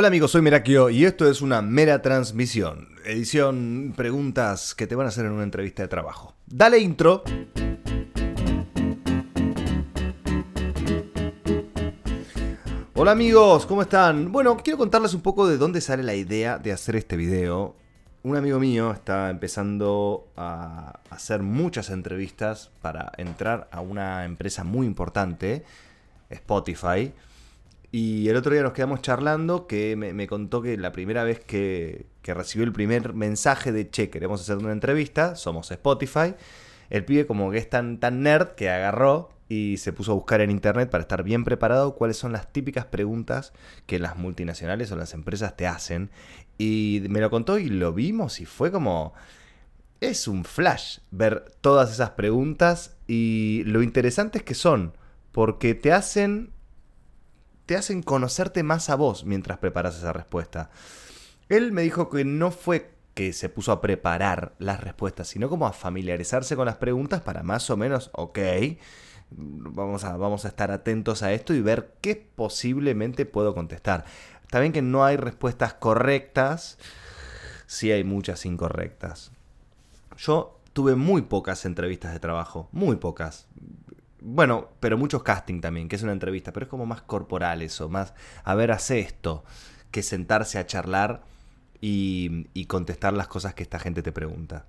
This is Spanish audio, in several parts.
Hola amigos, soy Merakio y esto es una mera transmisión. Edición preguntas que te van a hacer en una entrevista de trabajo. Dale intro. Hola amigos, ¿cómo están? Bueno, quiero contarles un poco de dónde sale la idea de hacer este video. Un amigo mío está empezando a hacer muchas entrevistas para entrar a una empresa muy importante, Spotify. Y el otro día nos quedamos charlando que me, contó que la primera vez que, que, recibió el primer mensaje de che, queremos hacer una entrevista, somos Spotify, el pibe como que es tan, tan nerd que agarró y se puso a buscar en internet para estar bien preparado cuáles son las típicas preguntas que las multinacionales o las empresas te hacen. Y me lo contó y lo vimos y fue como... Es un flash ver todas esas preguntas y lo interesantes que son, porque te hacen te hacen conocerte más a vos mientras preparas esa respuesta. Él me dijo que no fue que se puso a preparar las respuestas, sino como a familiarizarse con las preguntas para más o menos, ok, vamos a, vamos a estar atentos a esto y ver qué posiblemente puedo contestar. Está bien que no hay respuestas correctas, sí hay muchas incorrectas. Yo tuve muy pocas entrevistas de trabajo, muy pocas. Bueno, pero muchos casting también, que es una entrevista, pero es como más corporal eso, más, a ver, hace esto, que sentarse a charlar y, y contestar las cosas que esta gente te pregunta.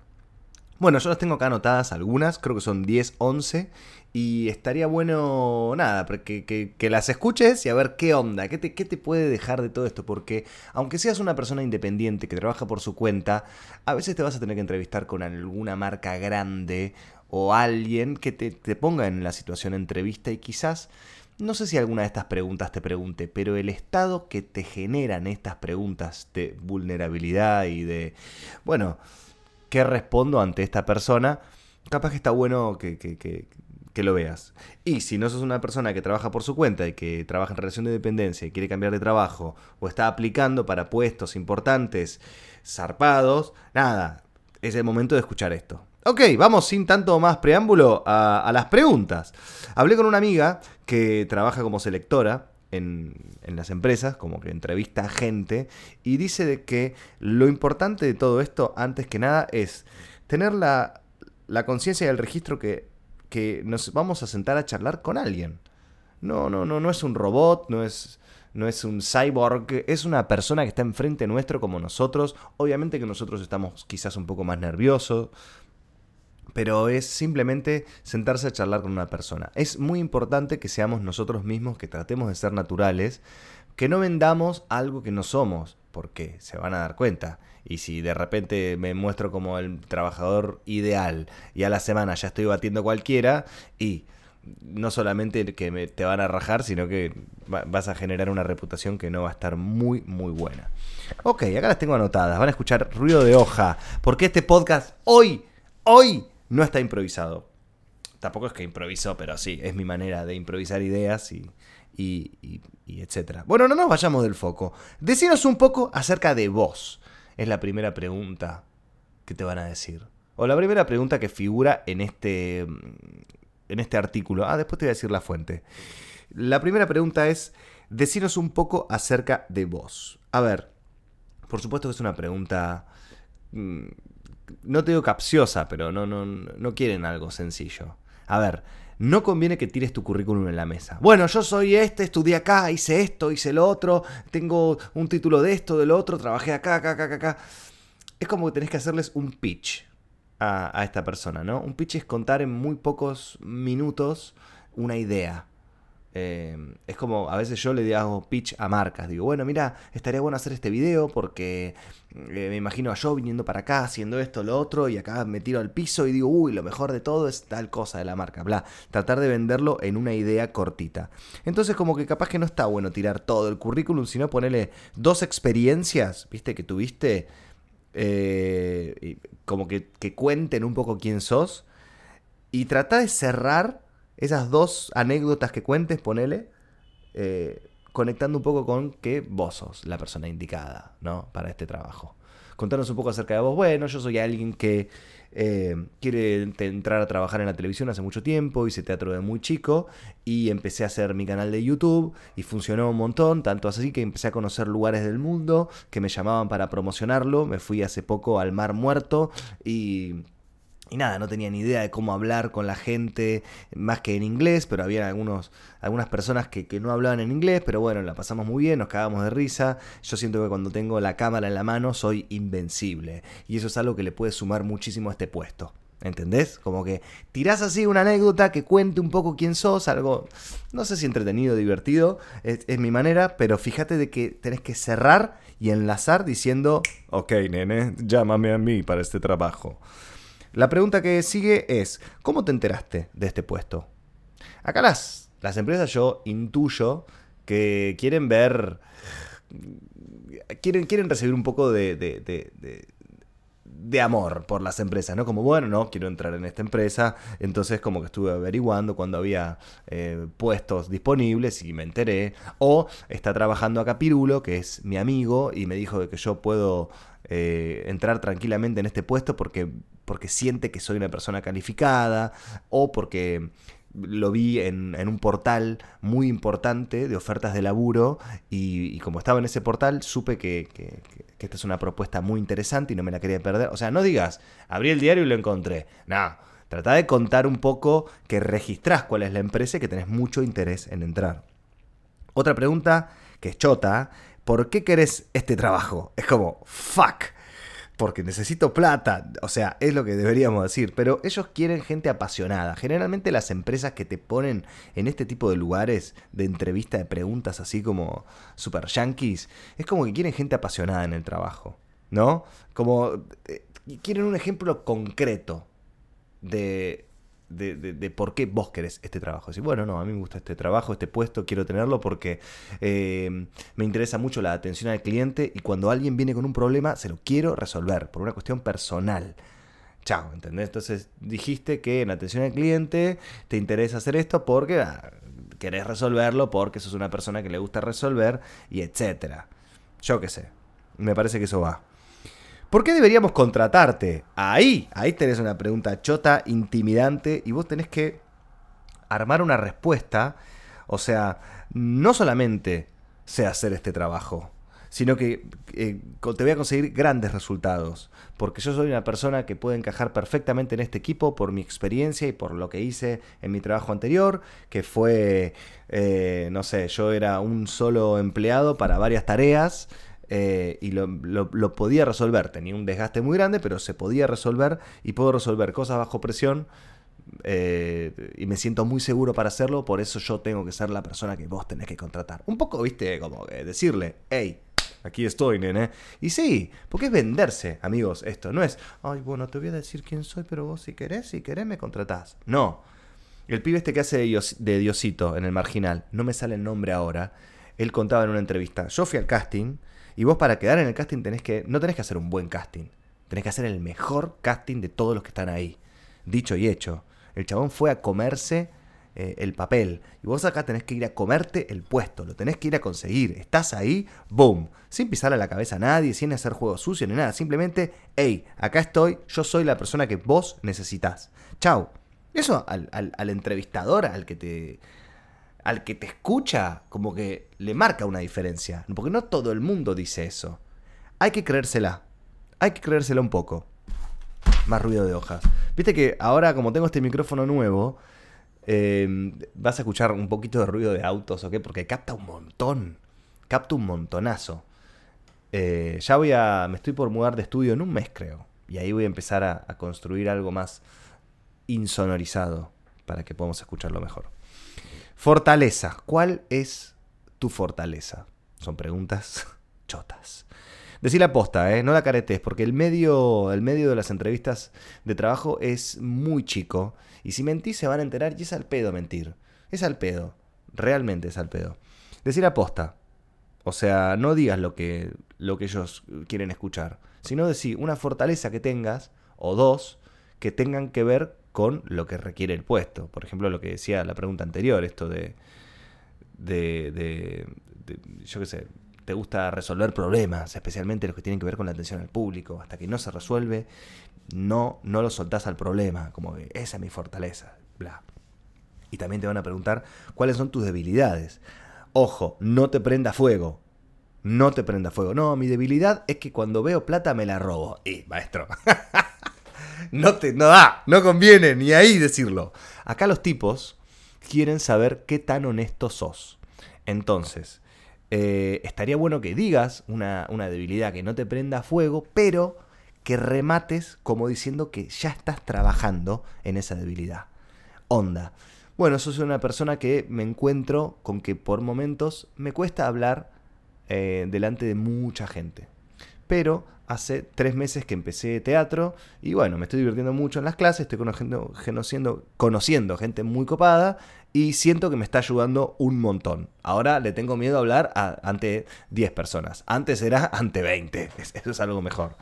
Bueno, yo las tengo acá anotadas algunas, creo que son 10, 11, y estaría bueno, nada, que, que, las escuches y a ver qué onda, qué te, qué te puede dejar de todo esto, porque aunque seas una persona independiente que trabaja por su cuenta, a veces te vas a tener que entrevistar con alguna marca grande o alguien que te, ponga en la situación entrevista y quizás... No sé si alguna de estas preguntas te pregunte, pero el estado que te generan estas preguntas de vulnerabilidad y de, bueno, qué respondo ante esta persona, capaz que está bueno que, que, lo veas. Y si no sos una persona que trabaja por su cuenta y que trabaja en relación de dependencia y quiere cambiar de trabajo o está aplicando para puestos importantes, zarpados, nada, es el momento de escuchar esto. Ok, vamos sin tanto más preámbulo a, las preguntas. Hablé con una amiga que trabaja como selectora en, las empresas, como que entrevista a gente, y dice de que lo importante de todo esto, antes que nada, es tener la, conciencia y el registro que, que nos vamos a sentar a charlar con alguien. No, no, no, no es un robot, no es, no es un cyborg, es una persona que está enfrente nuestro como nosotros. Obviamente que nosotros estamos quizás un poco más nerviosos, pero es simplemente sentarse a charlar con una persona. Es muy importante que seamos nosotros mismos, que tratemos de ser naturales, que no vendamos algo que no somos, porque se van a dar cuenta. Y si de repente me muestro como el trabajador ideal y a la semana ya estoy batiendo cualquiera y no solamente que me, te van a rajar, sino que vas a generar una reputación que no va a estar muy, muy buena. Ok, acá las tengo anotadas. Van a escuchar ruido de hoja, porque este podcast hoy, hoy no está improvisado. Tampoco es que improviso, pero sí, es mi manera de improvisar ideas y, y, etcétera. Bueno, no nos vayamos del foco. Decinos un poco acerca de vos. Es la primera pregunta que te van a decir. O la primera pregunta que figura en este, en este artículo. Ah, después te voy a decir la fuente. La primera pregunta es, decinos un poco acerca de vos. A ver, por supuesto que es una pregunta mm, no te digo capciosa, pero no, no, no quieren algo sencillo. A ver, no conviene que tires tu currículum en la mesa. Bueno, yo soy este, estudié acá, hice esto, hice lo otro, tengo un título de esto, de lo otro, trabajé acá, acá, acá, acá. Es como que tenés que hacerles un pitch a, a esta persona, ¿no? Un pitch es contar en muy pocos minutos una idea. Em, es como, a veces yo le hago pitch a marcas. Digo, bueno, mira, estaría bueno hacer este video porque eh, me imagino a yo viniendo para acá, haciendo esto, lo otro, y acá me tiro al piso y digo, uy, lo mejor de todo es tal cosa de la marca, bla. Tratar de venderlo en una idea cortita. Entonces, como que capaz que no está bueno tirar todo el currículum, sino ponerle dos experiencias, viste, que tuviste, eh, como que, que cuenten un poco quién sos, y trata de cerrar esas dos anécdotas que cuentes, ponele, eh, conectando un poco con que vos sos la persona indicada, ¿no? Para este trabajo. Contanos un poco acerca de vos. Bueno, yo soy alguien que eh, quiere entrar a trabajar en la televisión hace mucho tiempo, hice teatro de muy chico y empecé a hacer mi canal de YouTube y funcionó un montón, tanto así que empecé a conocer lugares del mundo que me llamaban para promocionarlo. Me fui hace poco al Mar Muerto y y nada, no tenía ni idea de cómo hablar con la gente más que en inglés, pero había algunos, algunas personas que, no hablaban en inglés, pero bueno, la pasamos muy bien, nos cagamos de risa. Yo siento que cuando tengo la cámara en la mano soy invencible. Y eso es algo que le puede sumar muchísimo a este puesto. ¿Entendés? Como que tirás así una anécdota que cuente un poco quién sos, algo, no sé si entretenido, divertido, es, es, mi manera, pero fíjate de que tenés que cerrar y enlazar diciendo, ok, nene, llámame a mí para este trabajo. La pregunta que sigue es, ¿cómo te enteraste de este puesto? Acá las, las empresas yo intuyo que quieren ver, quieren, quieren recibir un poco de, de, amor por las empresas, ¿no? Como, bueno, no, quiero entrar en esta empresa, entonces como que estuve averiguando cuando había eh, puestos disponibles y me enteré, o está trabajando acá Pirulo, que es mi amigo, y me dijo que yo puedo eh, entrar tranquilamente en este puesto porque, porque siente que soy una persona calificada o porque lo vi en, un portal muy importante de ofertas de laburo y, como estaba en ese portal supe que, que, esta es una propuesta muy interesante y no me la quería perder. O sea, no digas, abrí el diario y lo encontré. No, trata de contar un poco que registrás cuál es la empresa y que tenés mucho interés en entrar. Otra pregunta que es chota ¿por qué querés este trabajo? Es como, fuck, porque necesito plata. O sea, es lo que deberíamos decir. Pero ellos quieren gente apasionada. Generalmente las empresas que te ponen en este tipo de lugares de entrevista de preguntas así como super yankees, es como que quieren gente apasionada en el trabajo. ¿No? Como eh, quieren un ejemplo concreto de de, por qué vos querés este trabajo. Decir, bueno, no, a mí me gusta este trabajo, este puesto, quiero tenerlo porque eh, me interesa mucho la atención al cliente y cuando alguien viene con un problema se lo quiero resolver por una cuestión personal. Chao, ¿entendés? Entonces dijiste que en atención al cliente te interesa hacer esto porque ah, querés resolverlo, porque sos una persona que le gusta resolver y etcétera. Yo qué sé. Me parece que eso va. ¿Por qué deberíamos contratarte? Ahí, ahí tenés una pregunta chota, intimidante, y vos tenés que armar una respuesta. O sea, no solamente sé hacer este trabajo, sino que eh, te voy a conseguir grandes resultados, porque yo soy una persona que puede encajar perfectamente en este equipo por mi experiencia y por lo que hice en mi trabajo anterior, que fue, eh, no sé, yo era un solo empleado para varias tareas, eh, y lo, podía resolver. Tenía un desgaste muy grande, pero se podía resolver y puedo resolver cosas bajo presión. Eh, y me siento muy seguro para hacerlo, por eso yo tengo que ser la persona que vos tenés que contratar. Un poco, viste, como decirle, hey, aquí estoy, nene. Y sí, porque es venderse, amigos, esto. No es, ay, bueno, te voy a decir quién soy, pero vos si querés, si querés me contratás. No. El pibe este que hace de Diosito en el marginal, no me sale el nombre ahora, él contaba en una entrevista, yo fui al casting y vos para quedar en el casting tenés que, no tenés que hacer un buen casting, tenés que hacer el mejor casting de todos los que están ahí. Dicho y hecho, el chabón fue a comerse eh, el papel. Y vos acá tenés que ir a comerte el puesto, lo tenés que ir a conseguir. Estás ahí, boom, sin pisarle la cabeza a nadie, sin hacer juego sucio ni nada. Simplemente, hey, acá estoy, yo soy la persona que vos necesitas. Chau. Eso al, al entrevistador, al que te al que te escucha, como que le marca una diferencia. Porque no todo el mundo dice eso. Hay que creérsela. Hay que creérsela un poco. Más ruido de hojas. Viste que ahora, como tengo este micrófono nuevo, em, vas a escuchar un poquito de ruido de autos, ¿ok? Porque capta un montón. Capta un montonazo. Eh, ya voy a. Me estoy por mudar de estudio en un mes, creo. Y ahí voy a empezar a construir algo más insonorizado para que podamos escucharlo mejor. Fortaleza. ¿Cuál es tu fortaleza? Son preguntas chotas. Decir la posta, ¿eh? no la caretes, porque el medio, el medio de las entrevistas de trabajo es muy chico. Y si mentís se van a enterar y es al pedo mentir. Es al pedo. Realmente es al pedo. Decir la posta. O sea, no digas lo que, lo que ellos quieren escuchar. Sino decir una fortaleza que tengas, o dos, que tengan que ver con lo que requiere el puesto. Por ejemplo, lo que decía la pregunta anterior, esto de, de, yo qué sé, te gusta resolver problemas, especialmente los que tienen que ver con la atención al público. Hasta que no se resuelve, no, no lo soltás al problema, como que esa es mi fortaleza, bla. Y también te van a preguntar cuáles son tus debilidades. Ojo, no te prenda fuego. No te prenda fuego. No, mi debilidad es que cuando veo plata me la robo. Y, maestro. no te no da, no conviene ni ahí decirlo. Acá los tipos quieren saber qué tan honesto sos. Entonces, eh, estaría bueno que digas una, debilidad que no te prenda fuego, pero que remates como diciendo que ya estás trabajando en esa debilidad. Onda. Bueno, soy una persona que me encuentro con que por momentos me cuesta hablar eh, delante de mucha gente. Pero hace tres meses que empecé teatro y bueno, me estoy divirtiendo mucho en las clases, estoy conociendo, conociendo, conociendo gente muy copada y siento que me está ayudando un montón. Ahora le tengo miedo a hablar ante 10 personas. Antes era ante 20. Eso es algo mejor.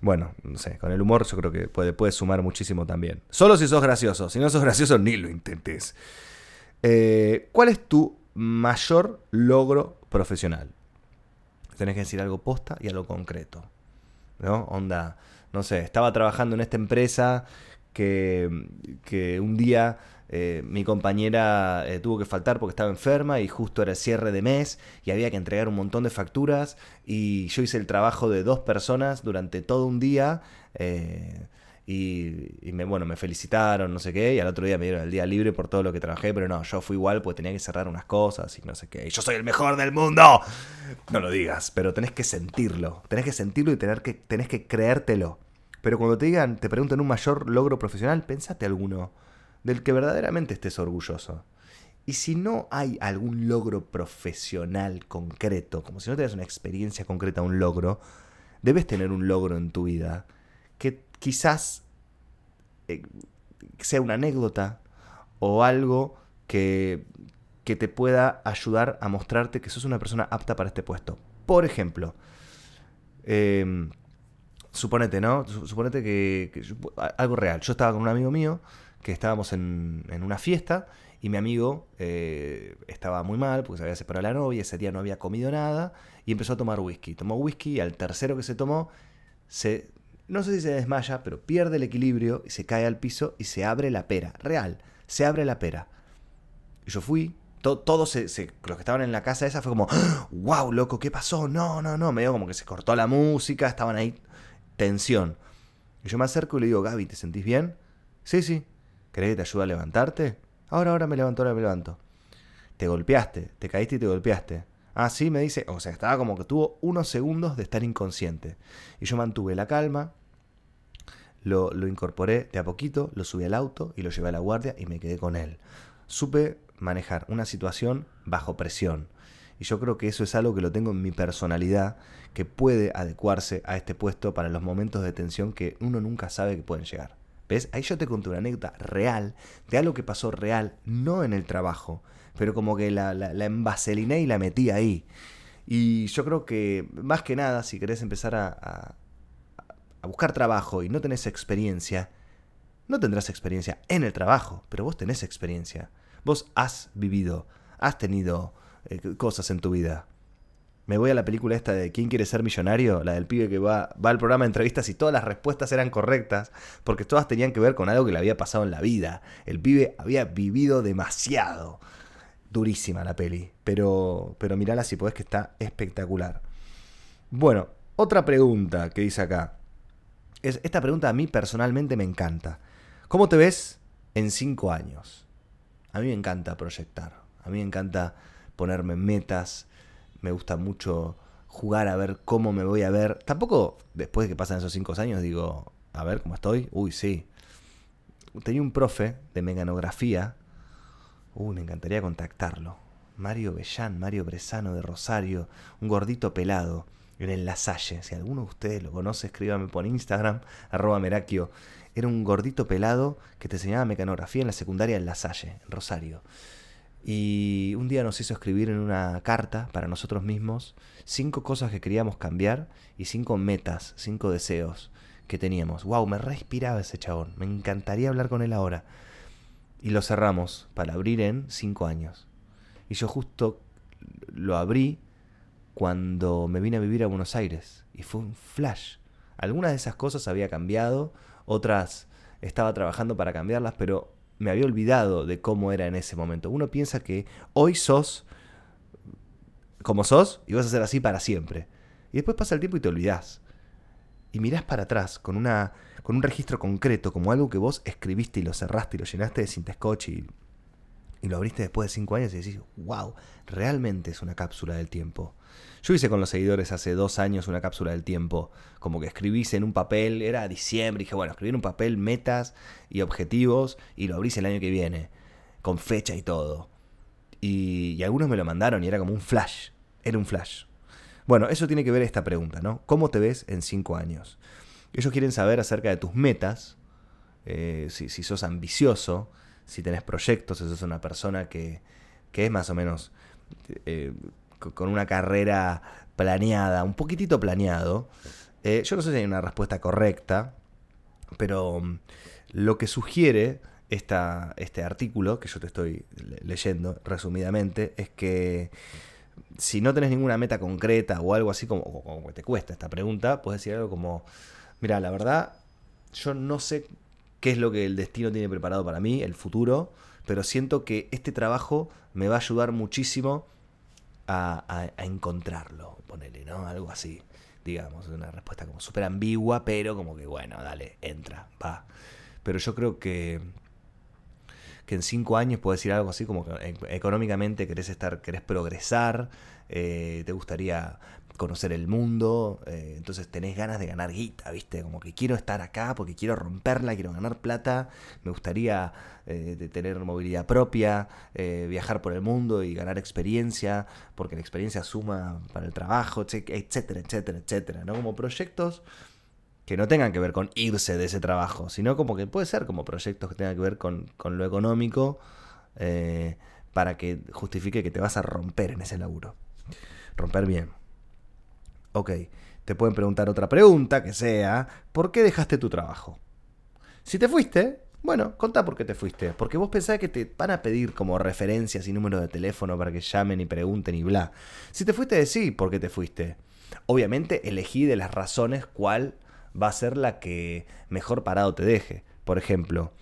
Bueno, no sé, con el humor yo creo que puede, sumar muchísimo también. Solo si sos gracioso. Si no sos gracioso, ni lo intentes. Eh, ¿Cuál es tu mayor logro profesional? Tenés que decir algo posta y algo concreto. ¿No? Onda, no sé, estaba trabajando en esta empresa que, que un día eh, mi compañera eh, tuvo que faltar porque estaba enferma y justo era el cierre de mes y había que entregar un montón de facturas y yo hice el trabajo de dos personas durante todo un día eh, y, me, bueno, me felicitaron, no sé qué, y al otro día me dieron el día libre por todo lo que trabajé, pero no, yo fui igual porque tenía que cerrar unas cosas y no sé qué. Y yo soy el mejor del mundo. No lo digas, pero tenés que sentirlo, tenés que sentirlo y tener que, tenés que creértelo. Pero cuando te digan, te preguntan un mayor logro profesional, pensate alguno del que verdaderamente estés orgulloso. Y si no hay algún logro profesional concreto, como si no tienes una experiencia concreta, un logro, debes tener un logro en tu vida que quizás eh, sea una anécdota o algo que, que te pueda ayudar a mostrarte que sos una persona apta para este puesto. Por ejemplo, em, suponete, ¿no? Suponete que, algo real. Yo estaba con un amigo mío que estábamos en, una fiesta y mi amigo eh, estaba muy mal porque se había separado la novia, ese día no había comido nada y empezó a tomar whisky. Tomó whisky y al tercero que se tomó, se, no sé si se desmaya, pero pierde el equilibrio y se cae al piso y se abre la pera. Real, se abre la pera. Y yo fui, todos se, los que estaban en la casa esa fue como, wow, loco, ¿qué pasó? No, no, no, medio como que se cortó la música, estaban ahí, tensión. Y yo me acerco y le digo, Gaby, ¿te sentís bien? Sí, sí. ¿Querés que te ayude a levantarte? Ahora, ahora me levanto, ahora me levanto. Te golpeaste, te caíste y te golpeaste. Ah, sí, me dice. O sea, estaba como que tuvo unos segundos de estar inconsciente. Y yo mantuve la calma, lo, lo, incorporé de a poquito, lo subí al auto y lo llevé a la guardia y me quedé con él. Supe manejar una situación bajo presión. Y yo creo que eso es algo que lo tengo en mi personalidad, que puede adecuarse a este puesto para los momentos de tensión que uno nunca sabe que pueden llegar. Ahí yo te conté una anécdota real de algo que pasó real, no en el trabajo, pero como que la, la, y la metí ahí. Y yo creo que, más que nada, si querés empezar a, a buscar trabajo y no tenés experiencia, no tendrás experiencia en el trabajo, pero vos tenés experiencia. Vos has vivido, has tenido eh, cosas en tu vida me voy a la película esta de ¿Quién quiere ser millonario? La del pibe que va, va al programa de entrevistas y todas las respuestas eran correctas, porque todas tenían que ver con algo que le había pasado en la vida. El pibe había vivido demasiado. Durísima la peli, pero, pero mirala si podés que está espectacular. Bueno, otra pregunta que dice acá. Es, esta pregunta a mí personalmente me encanta. ¿Cómo te ves en cinco años? A mí me encanta proyectar. A mí me encanta ponerme metas, me gusta mucho jugar a ver cómo me voy a ver. Tampoco después de que pasan esos cinco años digo, a ver cómo estoy. Uy, sí. Tenía un profe de mecanografía. Uy, me encantaría contactarlo. Mario Bellán, Mario Bresano de Rosario, un gordito pelado en el Lasalle. Si alguno de ustedes lo conoce, escríbame por Instagram, arroba Merakio. Era un gordito pelado que te enseñaba mecanografía en la secundaria en Lasalle, en Rosario. Y un día nos hizo escribir en una carta para nosotros mismos cinco cosas que queríamos cambiar y cinco metas, cinco deseos que teníamos. ¡Wow! Me respiraba ese chabón. Me encantaría hablar con él ahora. Y lo cerramos para abrir en cinco años. Y yo justo lo abrí cuando me vine a vivir a Buenos Aires y fue un flash. Algunas de esas cosas había cambiado, otras estaba trabajando para cambiarlas, pero me había olvidado de cómo era en ese momento. Uno piensa que hoy sos como sos y vas a ser así para siempre. Y después pasa el tiempo y te olvidás. Y mirás para atrás con, una, con un registro concreto, como algo que vos escribiste y lo cerraste y lo llenaste de cinta scotch y, y lo abriste después de cinco años y decís, wow, realmente es una cápsula del tiempo. Yo hice con los seguidores hace dos años una cápsula del tiempo, como que escribís en un papel, era diciembre, y dije, bueno, escribí en un papel metas y objetivos y lo abrís el año que viene, con fecha y todo. Y, y algunos me lo mandaron y era como un flash, era un flash. Bueno, eso tiene que ver esta pregunta, ¿no? ¿Cómo te ves en cinco años? Ellos quieren saber acerca de tus metas, eh, si, si, sos ambicioso, si tenés proyectos, si sos una persona que, que es más o menos eh, con una carrera planeada, un poquitito planeado. Eh, yo no sé si hay una respuesta correcta, pero mm, lo que sugiere esta, este artículo que yo te estoy leyendo resumidamente es que si no tenés ninguna meta concreta o algo así como, como te cuesta esta pregunta, puedes decir algo como, mira, la verdad, yo no sé qué es lo que el destino tiene preparado para mí, el futuro, pero siento que este trabajo me va a ayudar muchísimo a, encontrarlo, ponele, ¿no? Algo así, digamos, una respuesta como súper ambigua, pero como que, bueno, dale, entra, va. Pero yo creo que, que en cinco años puedo decir algo así como que e, económicamente querés estar, querés progresar, eh, te gustaría conocer el mundo, eh, entonces tenés ganas de ganar guita, ¿viste? Como que quiero estar acá porque quiero romperla, quiero ganar plata, me gustaría eh, tener movilidad propia, eh, viajar por el mundo y ganar experiencia, porque la experiencia suma para el trabajo, etcétera, etcétera, etcétera, ¿no? Como proyectos que no tengan que ver con irse de ese trabajo, sino como que puede ser como proyectos que tengan que ver con, con lo económico para que justifique que te vas a romper en ese laburo. Romper bien. Ok, te pueden preguntar otra pregunta que sea, ¿por qué dejaste tu trabajo? Si te fuiste, bueno, contá por qué te fuiste. Porque vos pensás que te van a pedir como referencias y números de teléfono para que llamen y pregunten y bla. Si te fuiste, decí por qué te fuiste. Obviamente elegí de las razones cuál va a ser la que mejor parado te deje. Por ejemplo,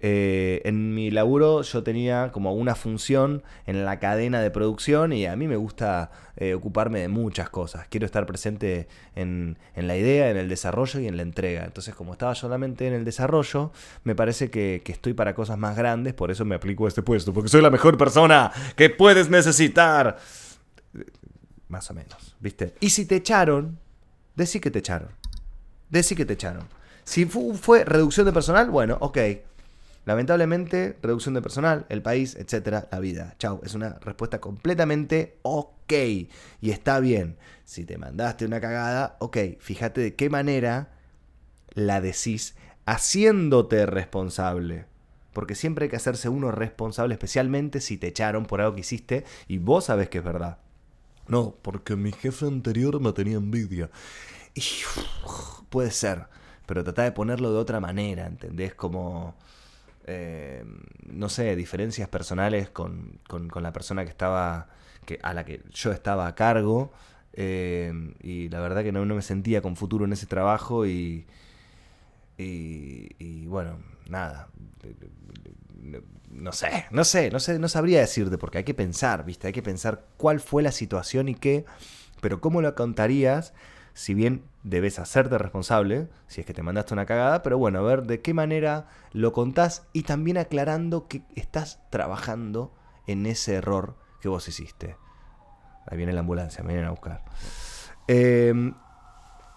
eh, en mi laburo yo tenía como una función en la cadena de producción y a mí me gusta eh, ocuparme de muchas cosas. Quiero estar presente en, la idea, en el desarrollo y en la entrega. Entonces como estaba solamente en el desarrollo, me parece que, que estoy para cosas más grandes, por eso me aplico a este puesto, porque soy la mejor persona que puedes necesitar. Más o menos, ¿viste? Y si te echaron, decí que te echaron. Decí que te echaron. Si fue reducción de personal, bueno, ok Lamentablemente, reducción de personal, el país, etcétera, la vida. Chau, es una respuesta completamente ok. Y está bien. Si te mandaste una cagada, ok, fíjate de qué manera la decís haciéndote responsable. Porque siempre hay que hacerse uno responsable, especialmente si te echaron por algo que hiciste y vos sabés que es verdad. No, porque mi jefe anterior me tenía envidia. Y puede ser, pero trata de ponerlo de otra manera, ¿entendés? Como eh, no sé, diferencias personales con, la persona que estaba, que, a la que yo estaba a cargo. Eh, y la verdad que no, me sentía con futuro en ese trabajo y, y, bueno, nada. No sé, no sé, no sé, no sabría decirte porque hay que pensar, ¿viste? Hay que pensar cuál fue la situación y qué, pero cómo lo contarías si bien debes hacerte responsable, si es que te mandaste una cagada, pero bueno, a ver de qué manera lo contás y también aclarando que estás trabajando en ese error que vos hiciste. Ahí viene la ambulancia, me vienen a buscar. Em,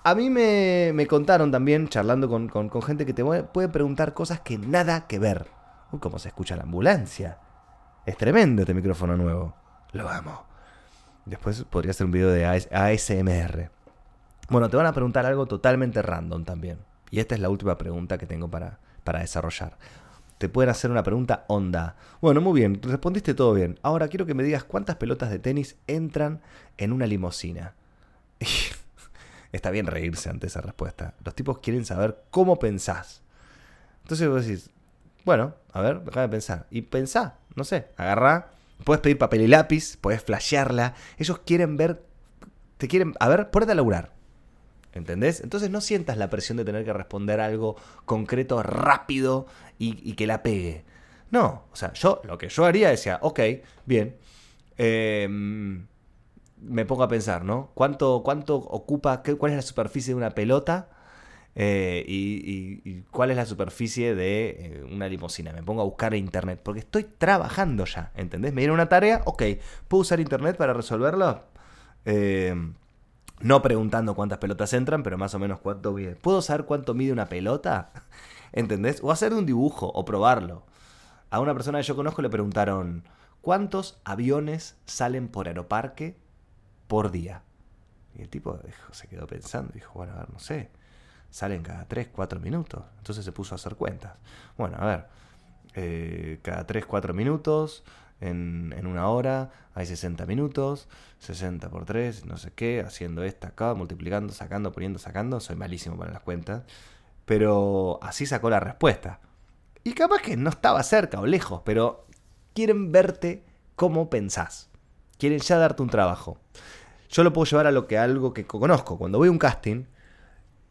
a mí me, contaron también, charlando con, gente que te puede preguntar cosas que nada que ver. Uy, cómo se escucha la ambulancia. Es tremendo este micrófono nuevo. Lo amo. Después podría hacer un video de ASMR. Bueno, te van a preguntar algo totalmente random también. Y esta es la última pregunta que tengo para, para desarrollar. Te pueden hacer una pregunta onda. Bueno, muy bien, respondiste todo bien. Ahora quiero que me digas cuántas pelotas de tenis entran en una limusina. Está bien reírse ante esa respuesta. Los tipos quieren saber cómo pensás. Entonces vos decís, bueno, a ver, déjame pensar. Y pensá, no sé, agarrá Puedes pedir papel y lápiz, puedes flashearla. Ellos quieren ver, te quieren, a ver, ponete a laburar. ¿Entendés? Entonces no sientas la presión de tener que responder algo concreto, rápido y, que la pegue. No, o sea, yo lo que yo haría decía, ok, bien. Em, me pongo a pensar, ¿no? ¿Cuánto, cuánto ocupa, qué, cuál es la superficie de una pelota? Eh, y, cuál es la superficie de eh, una limusina. Me pongo a buscar en internet, porque estoy trabajando ya, ¿entendés? Me dieron una tarea, ok, ¿puedo usar internet para resolverlo? No preguntando cuántas pelotas entran, pero más o menos cuánto mide. ¿Puedo saber cuánto mide una pelota? ¿Entendés? O hacer un dibujo o probarlo. A una persona que yo conozco le preguntaron, ¿cuántos aviones salen por aeroparque por día? Y el tipo se quedó pensando, dijo, bueno, a ver, no sé, salen cada 3, 4 minutos. Entonces se puso a hacer cuentas. Bueno, a ver, eh, cada 3, 4 minutos, en, una hora, hay 60 minutos, 60 por 3, no sé qué, haciendo esta acá, multiplicando, sacando, poniendo, sacando, soy malísimo para las cuentas, pero así sacó la respuesta. Y capaz que no estaba cerca o lejos, pero quieren verte cómo pensás, quieren ya darte un trabajo. Yo lo puedo llevar a lo que algo que conozco. Cuando voy a un casting,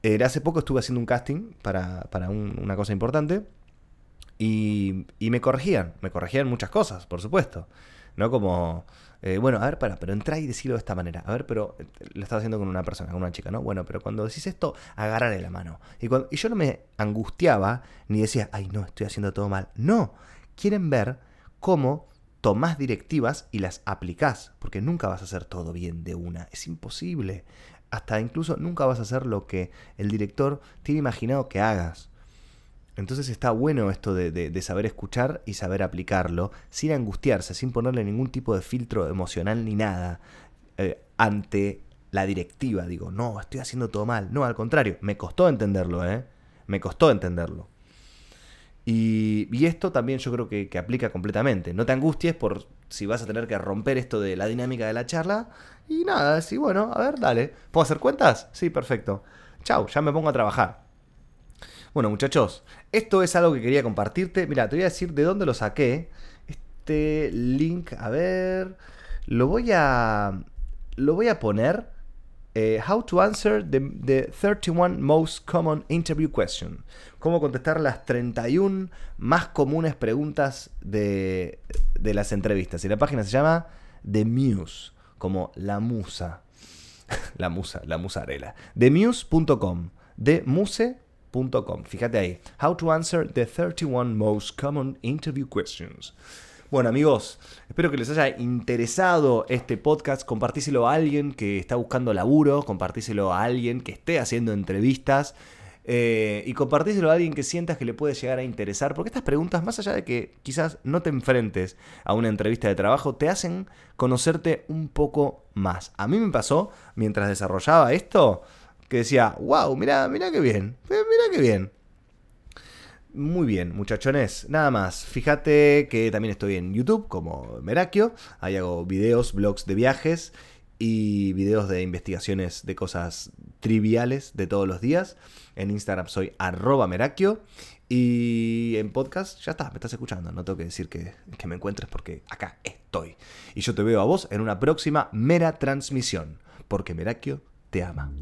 eh, hace poco estuve haciendo un casting para, para una cosa importante y, me corregían, me corregían muchas cosas, por supuesto. No como, eh, bueno, a ver, para, pero entra y decirlo de esta manera. A ver, pero eh, lo estaba haciendo con una persona, con una chica, ¿no? Bueno, pero cuando decís esto, agárrale la mano. Y, cuando, y yo no me angustiaba ni decía, ay, no, estoy haciendo todo mal. No, quieren ver cómo tomás directivas y las aplicás, porque nunca vas a hacer todo bien de una, es imposible. Hasta incluso nunca vas a hacer lo que el director tiene imaginado que hagas. Entonces está bueno esto de, saber escuchar y saber aplicarlo sin angustiarse, sin ponerle ningún tipo de filtro emocional ni nada eh, ante la directiva. Digo, no, estoy haciendo todo mal. No, al contrario, me costó entenderlo, ¿eh? Me costó entenderlo. Y, esto también yo creo que, que, aplica completamente. No te angusties por si vas a tener que romper esto de la dinámica de la charla. Y nada, sí, bueno, a ver, dale. ¿Puedo hacer cuentas? Sí, perfecto. Chau, ya me pongo a trabajar. Bueno, muchachos, esto es algo que quería compartirte. Mira, te voy a decir de dónde lo saqué. Este link, a ver, lo voy a lo voy a poner. Eh, how to answer the, 31 most common interview questions. Cómo contestar las 31 más comunes preguntas de, de las entrevistas. Y la página se llama The Muse, como la musa. la musa, la musarela. TheMuse.com. De muse Fíjate ahí. How to answer the 31 most common interview questions. Bueno amigos, espero que les haya interesado este podcast. Compartíselo a alguien que está buscando laburo, compartíselo a alguien que esté haciendo entrevistas. Eh, y compartíselo a alguien que sientas que le puede llegar a interesar, porque estas preguntas, más allá de que quizás no te enfrentes a una entrevista de trabajo, te hacen conocerte un poco más. A mí me pasó, mientras desarrollaba esto, que decía, wow, mira, mira qué bien, eh, mira qué bien. Muy bien, muchachones. Nada más. Fíjate que también estoy en YouTube como Merakio. Ahí hago videos, blogs de viajes y videos de investigaciones de cosas triviales de todos los días. En Instagram soy arroba Merakio. Y en podcast ya está, me estás escuchando. No tengo que decir que, que me encuentres porque acá estoy. Y yo te veo a vos en una próxima mera transmisión. Porque Merakio te ama.